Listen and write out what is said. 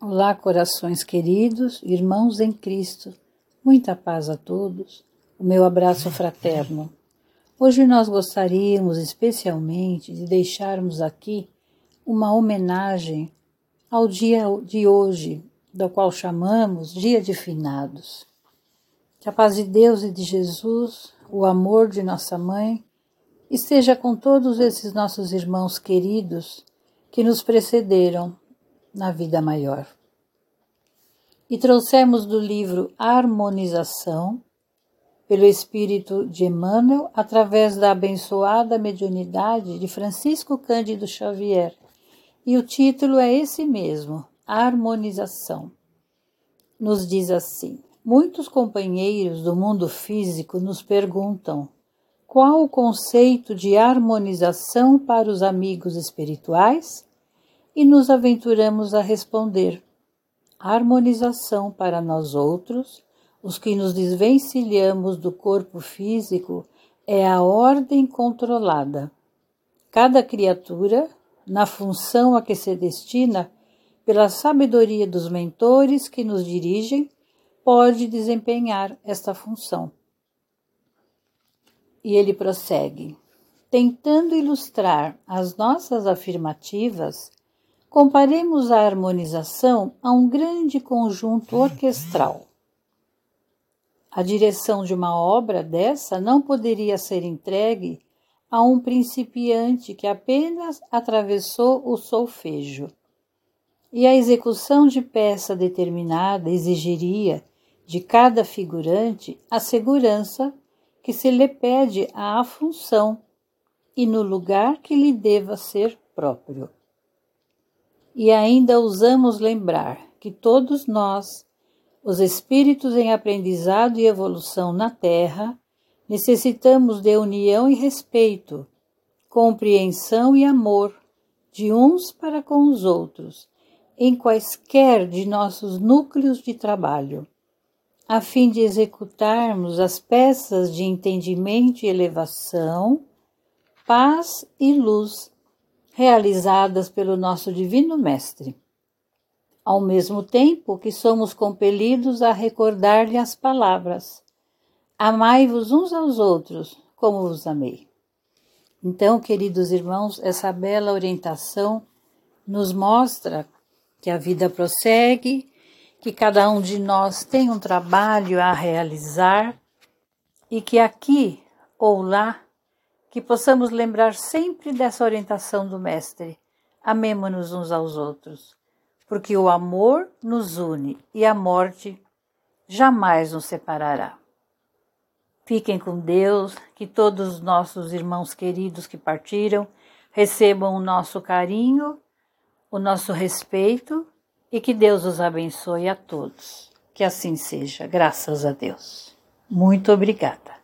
Olá, corações queridos, irmãos em Cristo, muita paz a todos, o meu abraço fraterno. Hoje nós gostaríamos especialmente de deixarmos aqui uma homenagem ao dia de hoje, do qual chamamos Dia de Finados. Que a paz de Deus e de Jesus, o amor de nossa mãe, esteja com todos esses nossos irmãos queridos que nos precederam na vida maior. E trouxemos do livro Harmonização, pelo Espírito de Emmanuel, através da abençoada mediunidade de Francisco Cândido Xavier. E o título é esse mesmo, Harmonização. Nos diz assim: Muitos companheiros do mundo físico nos perguntam qual o conceito de harmonização para os amigos espirituais? E nos aventuramos a responder. harmonização para nós outros, os que nos desvencilhamos do corpo físico, é a ordem controlada. Cada criatura, na função a que se destina, pela sabedoria dos mentores que nos dirigem, pode desempenhar esta função. E ele prossegue: tentando ilustrar as nossas afirmativas, Comparemos a harmonização a um grande conjunto orquestral. A direção de uma obra dessa não poderia ser entregue a um principiante que apenas atravessou o solfejo. E a execução de peça determinada exigiria de cada figurante a segurança que se lhe pede à função e no lugar que lhe deva ser próprio. E ainda usamos lembrar que todos nós, os espíritos em aprendizado e evolução na Terra, necessitamos de união e respeito, compreensão e amor de uns para com os outros, em quaisquer de nossos núcleos de trabalho, a fim de executarmos as peças de entendimento e elevação, paz e luz realizadas pelo nosso Divino Mestre. Ao mesmo tempo que somos compelidos a recordar-lhe as palavras: Amai-vos uns aos outros, como vos amei. Então, queridos irmãos, essa bela orientação nos mostra que a vida prossegue, que cada um de nós tem um trabalho a realizar e que aqui ou lá que possamos lembrar sempre dessa orientação do Mestre. Amemo-nos uns aos outros, porque o amor nos une e a morte jamais nos separará. Fiquem com Deus, que todos os nossos irmãos queridos que partiram recebam o nosso carinho, o nosso respeito e que Deus os abençoe a todos. Que assim seja, graças a Deus. Muito obrigada.